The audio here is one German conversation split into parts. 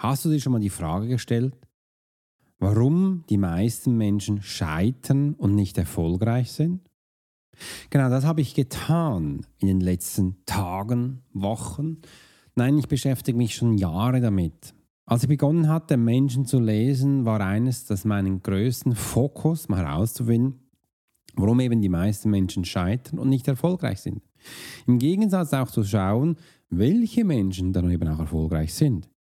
Hast du dir schon mal die Frage gestellt, warum die meisten Menschen scheitern und nicht erfolgreich sind? Genau, das habe ich getan in den letzten Tagen, Wochen. Nein, ich beschäftige mich schon Jahre damit. Als ich begonnen hatte, Menschen zu lesen, war eines, das meinen größten Fokus mal herauszufinden, warum eben die meisten Menschen scheitern und nicht erfolgreich sind. Im Gegensatz auch zu schauen, welche Menschen dann eben auch erfolgreich sind.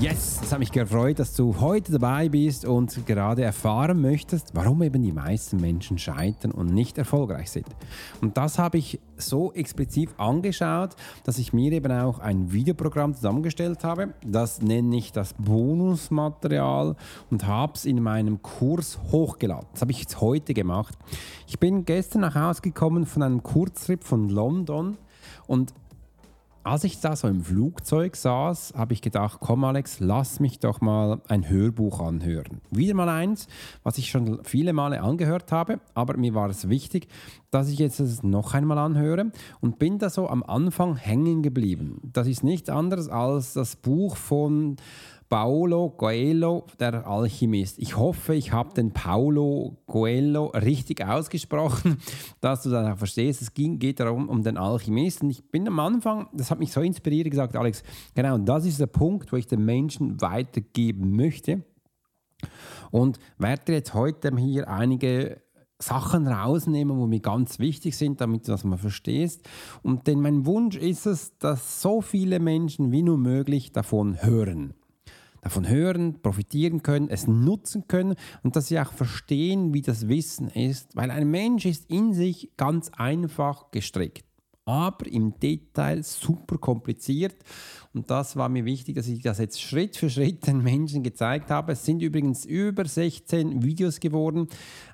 Yes, es hat mich gefreut, dass du heute dabei bist und gerade erfahren möchtest, warum eben die meisten Menschen scheitern und nicht erfolgreich sind. Und das habe ich so explizit angeschaut, dass ich mir eben auch ein Videoprogramm zusammengestellt habe. Das nenne ich das Bonusmaterial und habe es in meinem Kurs hochgeladen. Das habe ich jetzt heute gemacht. Ich bin gestern nach Hause gekommen von einem Kurztrip von London und als ich da so im Flugzeug saß, habe ich gedacht, komm Alex, lass mich doch mal ein Hörbuch anhören. Wieder mal eins, was ich schon viele Male angehört habe, aber mir war es wichtig, dass ich jetzt es noch einmal anhöre und bin da so am Anfang hängen geblieben. Das ist nichts anderes als das Buch von Paolo Coelho, der Alchemist. Ich hoffe, ich habe den Paolo Coelho richtig ausgesprochen, dass du dann auch verstehst. Es ging, geht darum, um den Alchemisten. Ich bin am Anfang, das hat mich so inspiriert, gesagt, Alex, genau, das ist der Punkt, wo ich den Menschen weitergeben möchte. Und werde jetzt heute hier einige Sachen rausnehmen, wo mir ganz wichtig sind, damit du das mal verstehst. Und denn mein Wunsch ist es, dass so viele Menschen wie nur möglich davon hören davon hören, profitieren können, es nutzen können und dass sie auch verstehen, wie das Wissen ist, weil ein Mensch ist in sich ganz einfach gestrickt aber im Detail super kompliziert. Und das war mir wichtig, dass ich das jetzt Schritt für Schritt den Menschen gezeigt habe. Es sind übrigens über 16 Videos geworden.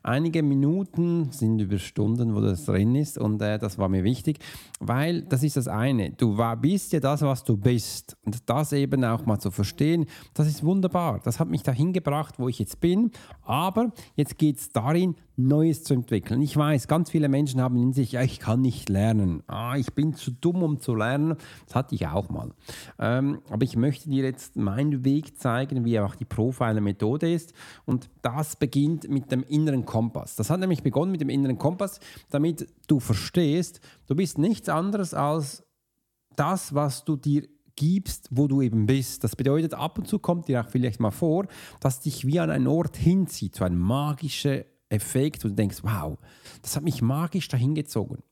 Einige Minuten sind über Stunden, wo das drin ist. Und äh, das war mir wichtig, weil das ist das eine. Du war, bist ja das, was du bist. Und das eben auch mal zu verstehen, das ist wunderbar. Das hat mich dahin gebracht, wo ich jetzt bin. Aber jetzt geht es darin, Neues zu entwickeln. Ich weiß, ganz viele Menschen haben in sich, ja, ich kann nicht lernen. Ah, ich bin zu dumm, um zu lernen. Das hatte ich auch mal. Ähm, aber ich möchte dir jetzt meinen Weg zeigen, wie auch die Profiler-Methode ist. Und das beginnt mit dem inneren Kompass. Das hat nämlich begonnen mit dem inneren Kompass, damit du verstehst, du bist nichts anderes als das, was du dir gibst, wo du eben bist. Das bedeutet, ab und zu kommt dir auch vielleicht mal vor, dass dich wie an einen Ort hinzieht, so ein magischer Effekt, wo du denkst, wow, das hat mich magisch dahin gezogen.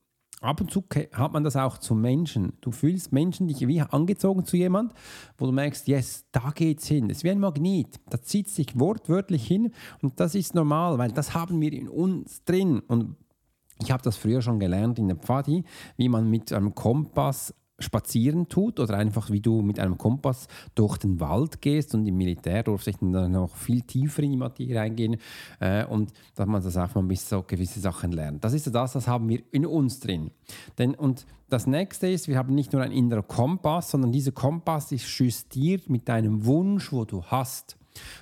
Ab und zu hat man das auch zu Menschen. Du fühlst Menschen dich wie angezogen zu jemand, wo du merkst, yes, da geht's hin. Es ist wie ein Magnet. Da zieht es sich wortwörtlich hin und das ist normal, weil das haben wir in uns drin. Und ich habe das früher schon gelernt in der Pfadi, wie man mit einem Kompass spazieren tut oder einfach wie du mit einem Kompass durch den Wald gehst und im Militär durfte ich dann noch viel tiefer in die Materie reingehen äh, und dass man das auch mal bis so gewisse Sachen lernt. Das ist das, das haben wir in uns drin. Denn, und das nächste ist, wir haben nicht nur einen inneren Kompass, sondern dieser Kompass ist justiert mit deinem Wunsch, wo du hast.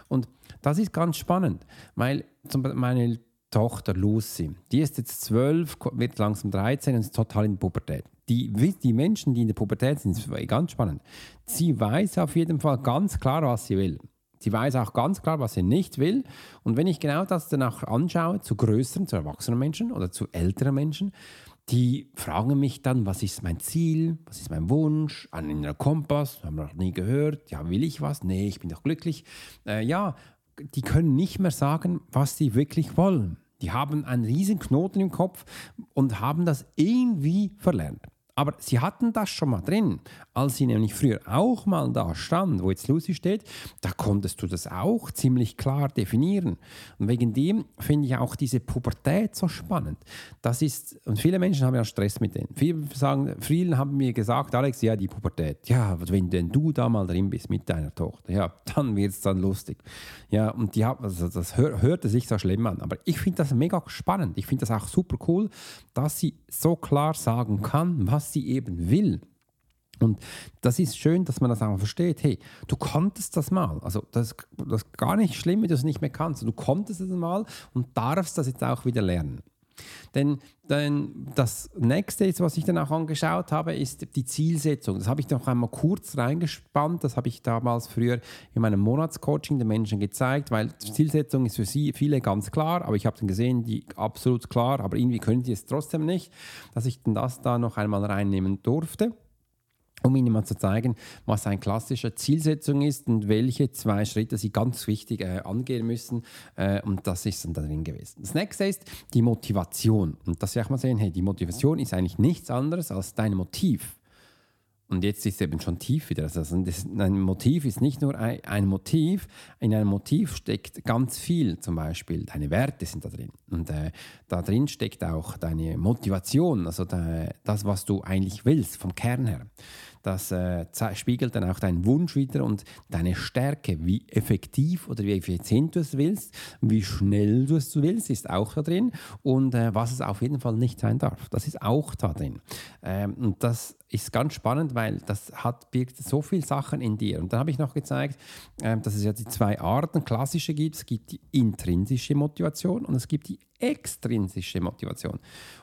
Und das ist ganz spannend, weil zum Beispiel meine Tochter Lucy, die ist jetzt zwölf, wird langsam 13 und ist total in Pubertät die, die Menschen, die in der Pubertät sind, ist ganz spannend. Sie weiß auf jeden Fall ganz klar, was sie will. Sie weiß auch ganz klar, was sie nicht will. Und wenn ich genau das danach anschaue, zu größeren, zu erwachsenen Menschen oder zu älteren Menschen, die fragen mich dann, was ist mein Ziel, was ist mein Wunsch, ein innerer Kompass, haben wir noch nie gehört, ja, will ich was? Nee, ich bin doch glücklich. Äh, ja, die können nicht mehr sagen, was sie wirklich wollen. Die haben einen riesen Knoten im Kopf und haben das irgendwie verlernt. Aber sie hatten das schon mal drin. Als sie nämlich früher auch mal da stand, wo jetzt Lucy steht, da konntest du das auch ziemlich klar definieren. Und wegen dem finde ich auch diese Pubertät so spannend. Das ist, und viele Menschen haben ja Stress mit denen. Viele sagen, viele haben mir gesagt, Alex, ja, die Pubertät. Ja, wenn denn du da mal drin bist mit deiner Tochter, ja, dann wird es dann lustig. Ja, und die also das hör, hörte sich so schlimm an. Aber ich finde das mega spannend. Ich finde das auch super cool, dass sie so klar sagen kann, was sie eben will. Und das ist schön, dass man das auch versteht. Hey, du konntest das mal. Also das, das ist gar nicht schlimm, wenn du es nicht mehr kannst. Du konntest es mal und darfst das jetzt auch wieder lernen. Denn, denn das nächste, was ich dann auch angeschaut habe, ist die Zielsetzung. Das habe ich noch einmal kurz reingespannt. Das habe ich damals früher in meinem Monatscoaching den Menschen gezeigt, weil die Zielsetzung ist für sie viele ganz klar, aber ich habe dann gesehen, die absolut klar, aber irgendwie können die es trotzdem nicht, dass ich dann das da noch einmal reinnehmen durfte um Ihnen mal zu zeigen, was eine klassische Zielsetzung ist und welche zwei Schritte Sie ganz wichtig äh, angehen müssen. Äh, und das ist dann drin gewesen. Das nächste ist die Motivation. Und dass Sie auch mal sehen, hey, die Motivation ist eigentlich nichts anderes als dein Motiv. Und jetzt ist es eben schon tief wieder. Also ein Motiv ist nicht nur ein, ein, Motiv, in einem Motiv steckt ganz viel, zum Beispiel deine Werte sind da drin. Und äh, da drin steckt auch deine Motivation, also de, das, was du eigentlich willst, vom Kern her. Das äh, spiegelt dann auch deinen Wunsch wieder und deine Stärke, wie effektiv oder wie effizient du es willst, wie schnell du es willst, ist auch da drin und äh, was es auf jeden Fall nicht sein darf. Das ist auch da drin. Ähm, und das ist ganz spannend, weil das hat, birgt so viele Sachen in dir. Und dann habe ich noch gezeigt, äh, dass es ja die zwei Arten klassische gibt. Es gibt die intrinsische Motivation und es gibt die extrinsische Motivation.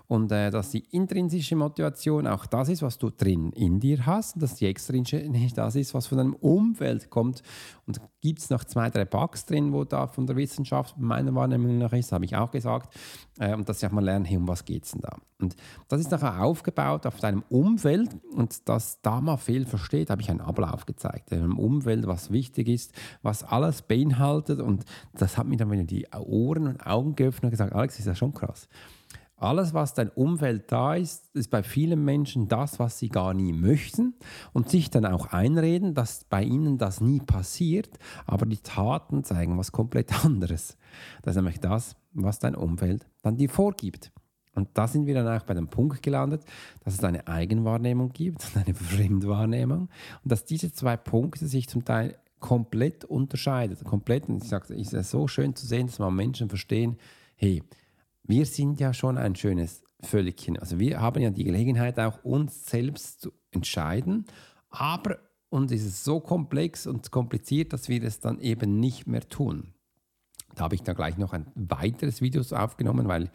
Und äh, dass die intrinsische Motivation auch das ist, was du drin in dir hast, dass die extrinsische nicht das ist, was von deinem Umfeld kommt. Und gibt es noch zwei, drei Bugs drin, wo da von der Wissenschaft meiner Wahrnehmung nach ist, habe ich auch gesagt. Äh, und dass ich auch mal lernen, hey, um was geht es denn da? Und das ist nachher aufgebaut auf deinem Umfeld und dass da mal viel versteht, habe ich einen Ablauf gezeigt. Einem Umfeld, was wichtig ist, was alles beinhaltet und das hat mir dann wieder die Ohren und Augen geöffnet und gesagt, Alex, ist ja schon krass. Alles, was dein Umfeld da ist, ist bei vielen Menschen das, was sie gar nie möchten und sich dann auch einreden, dass bei ihnen das nie passiert, aber die Taten zeigen was komplett anderes. Das ist nämlich das, was dein Umfeld dann dir vorgibt. Und da sind wir dann auch bei dem Punkt gelandet, dass es eine Eigenwahrnehmung gibt und eine Fremdwahrnehmung und dass diese zwei Punkte sich zum Teil komplett unterscheiden. Komplett, und ich sage, es ist so schön zu sehen, dass man Menschen verstehen, hey, wir sind ja schon ein schönes Völkchen. Also wir haben ja die Gelegenheit, auch uns selbst zu entscheiden, aber uns ist es so komplex und kompliziert, dass wir es dann eben nicht mehr tun. Da habe ich dann gleich noch ein weiteres Video aufgenommen, weil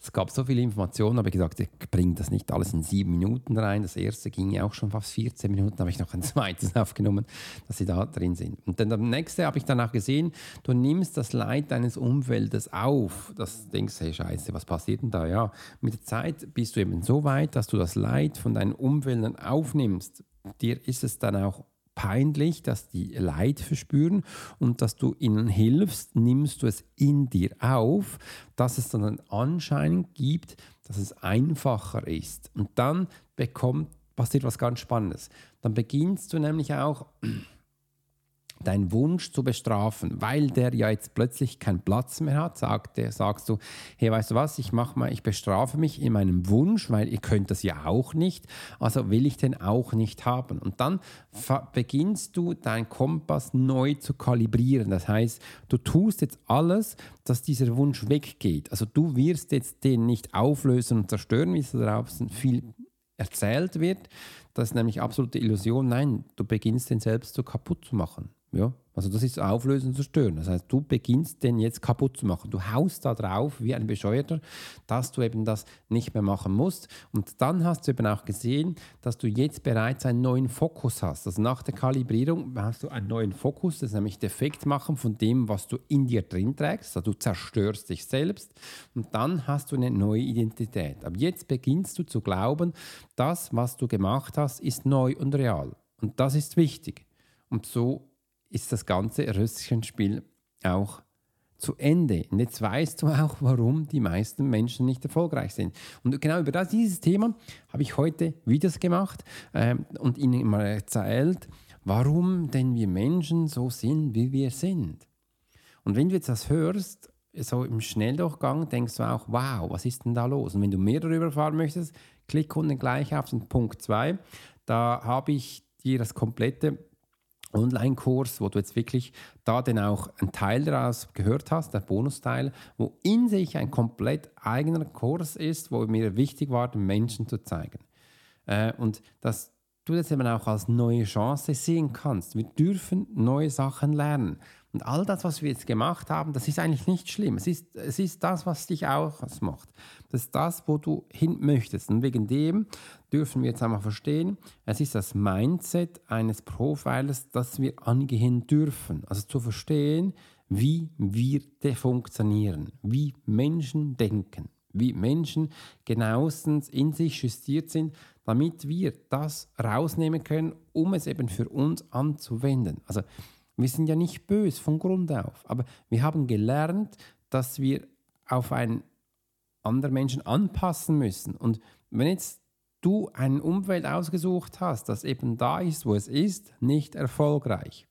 es gab so viele Informationen, habe ich gesagt, ich bringe das nicht alles in sieben Minuten rein. Das erste ging ja auch schon fast 14 Minuten, habe ich noch ein zweites aufgenommen, dass sie da drin sind. Und dann das nächste habe ich dann auch gesehen, du nimmst das Leid deines Umfeldes auf. Das denkst du, hey Scheiße, was passiert denn da? Ja, mit der Zeit bist du eben so weit, dass du das Leid von deinen Umfeldern aufnimmst. Dir ist es dann auch peinlich, dass die Leid verspüren und dass du ihnen hilfst, nimmst du es in dir auf, dass es dann einen Anschein gibt, dass es einfacher ist. Und dann bekommt, passiert was ganz Spannendes. Dann beginnst du nämlich auch deinen Wunsch zu bestrafen, weil der ja jetzt plötzlich keinen Platz mehr hat, sagt der, sagst du, hey, weißt du was, ich mach mal, ich bestrafe mich in meinem Wunsch, weil ihr könnt das ja auch nicht, also will ich den auch nicht haben. Und dann beginnst du deinen Kompass neu zu kalibrieren. Das heißt, du tust jetzt alles, dass dieser Wunsch weggeht. Also du wirst jetzt den nicht auflösen und zerstören, wie es draußen viel erzählt wird. Das ist nämlich absolute Illusion. Nein, du beginnst den selbst so kaputt zu machen. Ja, also das ist Auflösen Zerstören. Das heißt, du beginnst den jetzt kaputt zu machen. Du haust da drauf wie ein Bescheuerter, dass du eben das nicht mehr machen musst. Und dann hast du eben auch gesehen, dass du jetzt bereits einen neuen Fokus hast. Also nach der Kalibrierung hast du einen neuen Fokus, das ist nämlich Defekt machen von dem, was du in dir drin trägst. Also du zerstörst dich selbst und dann hast du eine neue Identität. Aber jetzt beginnst du zu glauben, das, was du gemacht hast, ist neu und real. Und das ist wichtig. Und so ist das ganze Röschenspiel auch zu Ende. Und jetzt weißt du auch, warum die meisten Menschen nicht erfolgreich sind. Und genau über das, dieses Thema habe ich heute Videos gemacht äh, und Ihnen mal erzählt, warum denn wir Menschen so sind, wie wir sind. Und wenn du jetzt das hörst, so im Schnelldurchgang, denkst du auch, wow, was ist denn da los? Und wenn du mehr darüber erfahren möchtest, klick unten gleich auf den Punkt 2. Da habe ich dir das komplette Online-Kurs, wo du jetzt wirklich da denn auch einen Teil daraus gehört hast, der Bonusteil, wo in sich ein komplett eigener Kurs ist, wo mir wichtig war, den Menschen zu zeigen. Äh, und dass du das eben auch als neue Chance sehen kannst. Wir dürfen neue Sachen lernen. Und all das, was wir jetzt gemacht haben, das ist eigentlich nicht schlimm. Es ist, es ist das, was dich auch macht. Das ist das, wo du hin möchtest. Und wegen dem dürfen wir jetzt einmal verstehen, es ist das Mindset eines Profilers, das wir angehen dürfen. Also zu verstehen, wie wir funktionieren, wie Menschen denken, wie Menschen genauestens in sich justiert sind, damit wir das rausnehmen können, um es eben für uns anzuwenden. Also wir sind ja nicht böse von Grund auf, aber wir haben gelernt, dass wir auf einen anderen Menschen anpassen müssen. Und wenn jetzt du ein Umfeld ausgesucht hast, das eben da ist, wo es ist, nicht erfolgreich.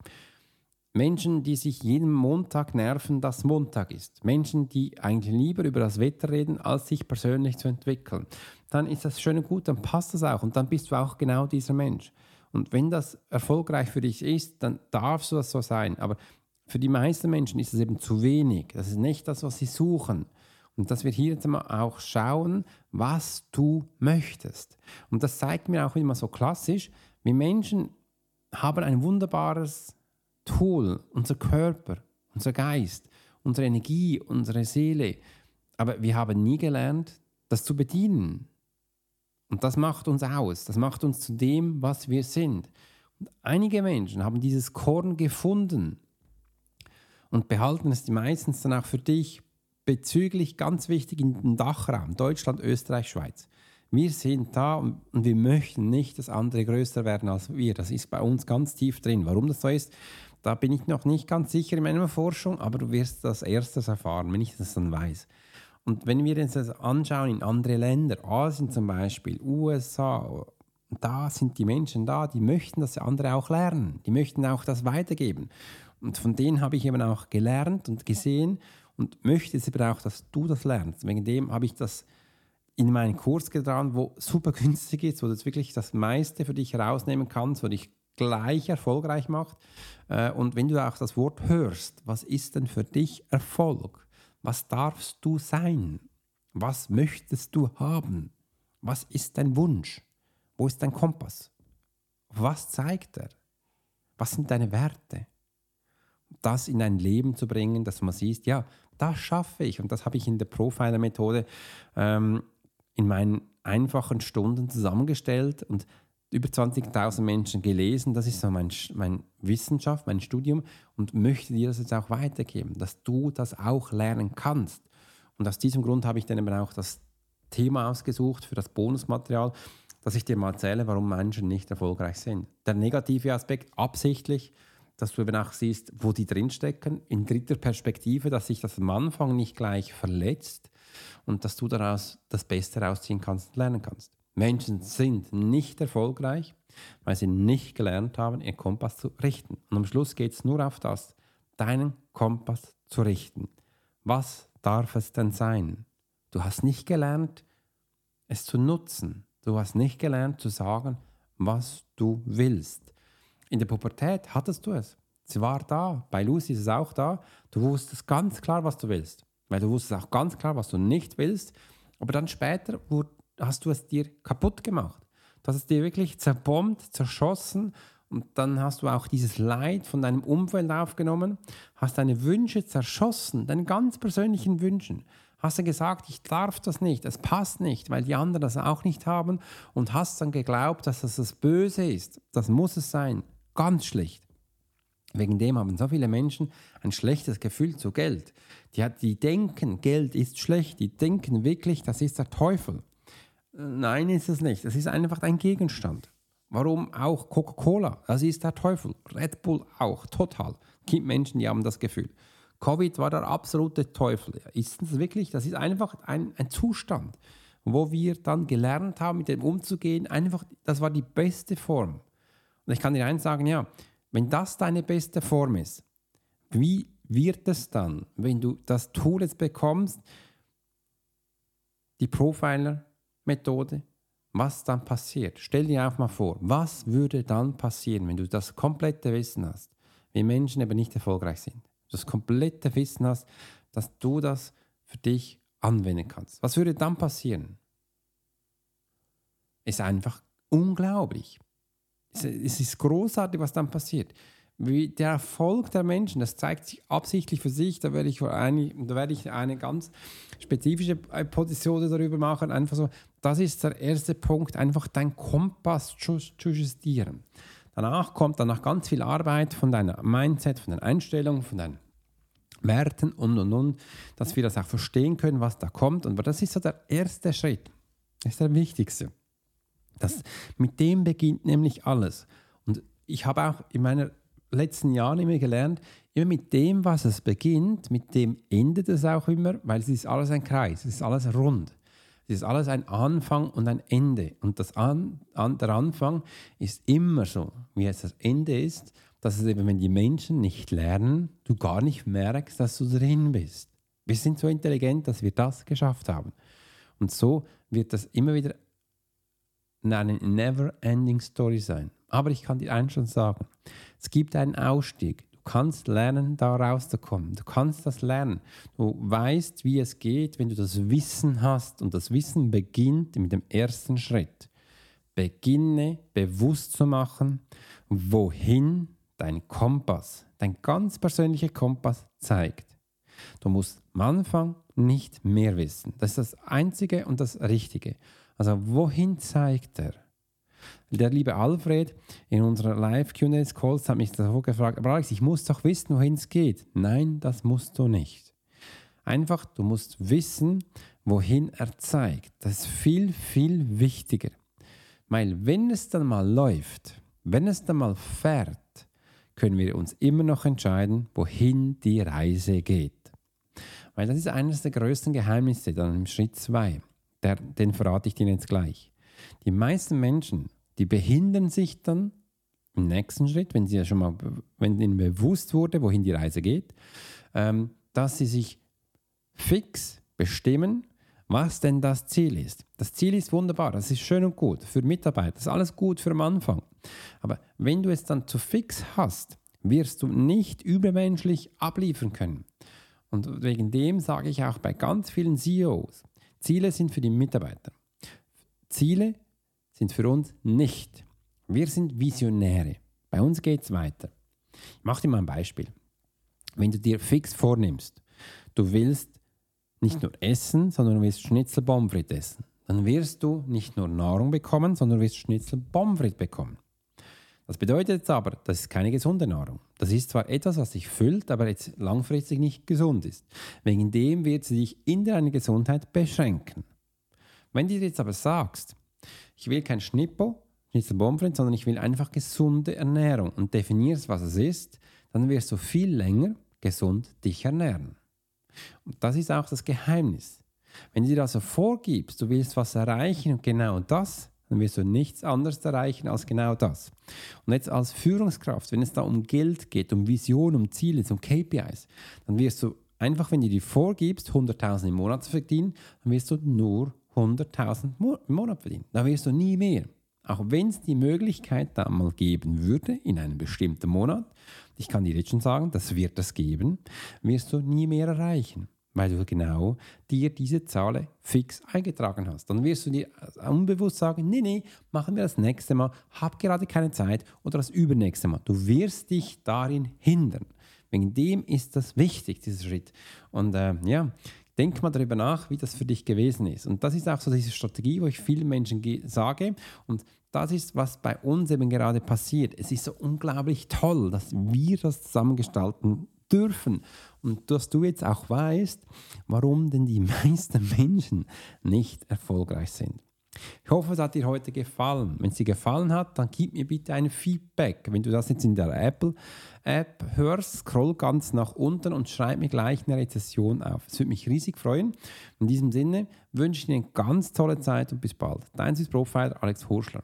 Menschen, die sich jeden Montag nerven, dass Montag ist. Menschen, die eigentlich lieber über das Wetter reden, als sich persönlich zu entwickeln. Dann ist das schön und gut, dann passt das auch und dann bist du auch genau dieser Mensch. Und wenn das erfolgreich für dich ist, dann darfst du das so sein. Aber für die meisten Menschen ist es eben zu wenig. Das ist nicht das, was sie suchen. Und dass wir hier jetzt mal auch schauen, was du möchtest. Und das zeigt mir auch immer so klassisch, wir Menschen haben ein wunderbares Tool, unser Körper, unser Geist, unsere Energie, unsere Seele. Aber wir haben nie gelernt, das zu bedienen. Und das macht uns aus, das macht uns zu dem, was wir sind. Und einige Menschen haben dieses Korn gefunden und behalten es meistens dann auch für dich bezüglich ganz wichtig in den Dachraum, Deutschland, Österreich, Schweiz. Wir sind da und wir möchten nicht, dass andere größer werden als wir. Das ist bei uns ganz tief drin. Warum das so ist, da bin ich noch nicht ganz sicher in meiner Forschung, aber du wirst das erstes erfahren, wenn ich das dann weiß. Und wenn wir uns das anschauen in andere Länder, Asien zum Beispiel, USA, da sind die Menschen da, die möchten das andere auch lernen, die möchten auch das weitergeben. Und von denen habe ich eben auch gelernt und gesehen und möchte jetzt eben auch, dass du das lernst. Wegen dem habe ich das in meinen Kurs getan, wo super günstig ist, wo du jetzt wirklich das meiste für dich herausnehmen kannst, wo dich gleich erfolgreich macht. Äh, und wenn du auch das Wort hörst, was ist denn für dich Erfolg? Was darfst du sein? Was möchtest du haben? Was ist dein Wunsch? Wo ist dein Kompass? Was zeigt er? Was sind deine Werte? Das in dein Leben zu bringen, dass man sieht, ja, das schaffe ich. Und das habe ich in der Profiler-Methode ähm, in meinen einfachen Stunden zusammengestellt. Und über 20.000 Menschen gelesen. Das ist so mein, mein Wissenschaft, mein Studium und möchte dir das jetzt auch weitergeben, dass du das auch lernen kannst. Und aus diesem Grund habe ich dann eben auch das Thema ausgesucht für das Bonusmaterial, dass ich dir mal erzähle, warum Menschen nicht erfolgreich sind. Der negative Aspekt absichtlich, dass du eben auch siehst, wo die drinstecken, in dritter Perspektive, dass sich das am Anfang nicht gleich verletzt und dass du daraus das Beste rausziehen kannst und lernen kannst. Menschen sind nicht erfolgreich, weil sie nicht gelernt haben, ihren Kompass zu richten. Und am Schluss geht es nur auf das, deinen Kompass zu richten. Was darf es denn sein? Du hast nicht gelernt, es zu nutzen. Du hast nicht gelernt zu sagen, was du willst. In der Pubertät hattest du es. Sie war da. Bei Lucy ist es auch da. Du wusstest ganz klar, was du willst. Weil du wusstest auch ganz klar, was du nicht willst. Aber dann später wurde hast du es dir kaputt gemacht. Du hast es dir wirklich zerbombt, zerschossen und dann hast du auch dieses Leid von deinem Umfeld aufgenommen, hast deine Wünsche zerschossen, deine ganz persönlichen Wünschen. Hast du gesagt, ich darf das nicht, es passt nicht, weil die anderen das auch nicht haben und hast dann geglaubt, dass das das Böse ist. Das muss es sein. Ganz schlicht. Wegen dem haben so viele Menschen ein schlechtes Gefühl zu Geld. Die, die denken, Geld ist schlecht. Die denken wirklich, das ist der Teufel. Nein, ist es nicht. Es ist einfach ein Gegenstand. Warum auch Coca-Cola? Das ist der Teufel. Red Bull auch, total. Es gibt Menschen, die haben das Gefühl. Covid war der absolute Teufel. Ist das wirklich? Das ist einfach ein, ein Zustand, wo wir dann gelernt haben, mit dem umzugehen. Einfach, das war die beste Form. Und ich kann dir eins sagen, ja, wenn das deine beste Form ist, wie wird es dann, wenn du das Tool jetzt bekommst, die Profiler-Methode, was dann passiert? Stell dir auch mal vor, was würde dann passieren, wenn du das komplette Wissen hast, wie Menschen eben nicht erfolgreich sind? Das komplette Wissen hast, dass du das für dich anwenden kannst. Was würde dann passieren? Ist einfach unglaublich. Es ist großartig, was dann passiert wie der Erfolg der Menschen, das zeigt sich absichtlich für sich, da werde ich eine, da werde ich eine ganz spezifische äh, Position darüber machen, einfach so, das ist der erste Punkt, einfach dein Kompass zu, zu justieren. Danach kommt dann noch ganz viel Arbeit von deiner Mindset, von deiner Einstellung, von deinen Werten und und und, dass wir das auch verstehen können, was da kommt. Und das ist so der erste Schritt. Das ist der wichtigste. Das, mit dem beginnt nämlich alles. Und ich habe auch in meiner letzten Jahren immer gelernt, immer mit dem, was es beginnt, mit dem endet es auch immer, weil es ist alles ein Kreis, es ist alles rund. Es ist alles ein Anfang und ein Ende. Und das an, an, der Anfang ist immer so, wie es das Ende ist, dass es eben, wenn die Menschen nicht lernen, du gar nicht merkst, dass du drin bist. Wir sind so intelligent, dass wir das geschafft haben. Und so wird das immer wieder eine never-ending Story sein. Aber ich kann dir eins schon sagen, es gibt einen Ausstieg. Du kannst lernen, da rauszukommen. Du kannst das lernen. Du weißt, wie es geht, wenn du das Wissen hast. Und das Wissen beginnt mit dem ersten Schritt. Beginne bewusst zu machen, wohin dein Kompass, dein ganz persönlicher Kompass zeigt. Du musst am Anfang nicht mehr wissen. Das ist das Einzige und das Richtige. Also wohin zeigt er? Der liebe Alfred in unserer Live-Q&A-Calls hat mich davor gefragt, aber Alex, ich muss doch wissen, wohin es geht. Nein, das musst du nicht. Einfach, du musst wissen, wohin er zeigt. Das ist viel, viel wichtiger. Weil wenn es dann mal läuft, wenn es dann mal fährt, können wir uns immer noch entscheiden, wohin die Reise geht. Weil das ist eines der größten Geheimnisse dann im Schritt 2. Den verrate ich dir jetzt gleich. Die meisten Menschen die behindern sich dann im nächsten Schritt, wenn sie ja schon mal, wenn ihnen bewusst wurde, wohin die Reise geht, ähm, dass sie sich fix bestimmen, was denn das Ziel ist. Das Ziel ist wunderbar, das ist schön und gut für Mitarbeiter, das ist alles gut für am Anfang. Aber wenn du es dann zu fix hast, wirst du nicht übermenschlich abliefern können. Und wegen dem sage ich auch bei ganz vielen CEOs, Ziele sind für die Mitarbeiter. Ziele sind für uns nicht. Wir sind Visionäre. Bei uns geht es weiter. Ich mache dir mal ein Beispiel. Wenn du dir fix vornimmst, du willst nicht nur essen, sondern du willst Schnitzel Pomfrit essen, dann wirst du nicht nur Nahrung bekommen, sondern du wirst Schnitzel Pomfrit bekommen. Das bedeutet jetzt aber, das ist keine gesunde Nahrung. Das ist zwar etwas, was dich füllt, aber jetzt langfristig nicht gesund ist. Wegen dem wird sie dich in deiner Gesundheit beschränken. Wenn du dir jetzt aber sagst, ich will kein Schnippo, Schnitzel Bonfrit, sondern ich will einfach gesunde Ernährung und definierst, was es ist, dann wirst du viel länger gesund dich ernähren. Und das ist auch das Geheimnis. Wenn du dir also vorgibst, du willst was erreichen und genau das, dann wirst du nichts anderes erreichen als genau das. Und jetzt als Führungskraft, wenn es da um Geld geht, um Vision, um Ziele, um KPIs, dann wirst du einfach, wenn du dir vorgibst, 100.000 im Monat zu verdienen, dann wirst du nur 100.000 im Monat verdienen. Da wirst du nie mehr. Auch wenn es die Möglichkeit da mal geben würde in einem bestimmten Monat, ich kann dir jetzt schon sagen, das wird es geben, wirst du nie mehr erreichen, weil du genau dir diese Zahl fix eingetragen hast. Dann wirst du dir unbewusst sagen, nee, nee, machen wir das nächste Mal, hab gerade keine Zeit oder das übernächste Mal. Du wirst dich darin hindern. Wegen dem ist das wichtig, dieser Schritt. Und äh, ja, Denk mal darüber nach, wie das für dich gewesen ist. Und das ist auch so diese Strategie, wo ich vielen Menschen sage. Und das ist, was bei uns eben gerade passiert. Es ist so unglaublich toll, dass wir das zusammengestalten dürfen. Und dass du jetzt auch weißt, warum denn die meisten Menschen nicht erfolgreich sind. Ich hoffe, es hat dir heute gefallen. Wenn es dir gefallen hat, dann gib mir bitte ein Feedback. Wenn du das jetzt in der Apple App hörst, scroll ganz nach unten und schreib mir gleich eine Rezession auf. Es würde mich riesig freuen. In diesem Sinne wünsche ich dir eine ganz tolle Zeit und bis bald. Dein Swiss Profiler Alex Horschler.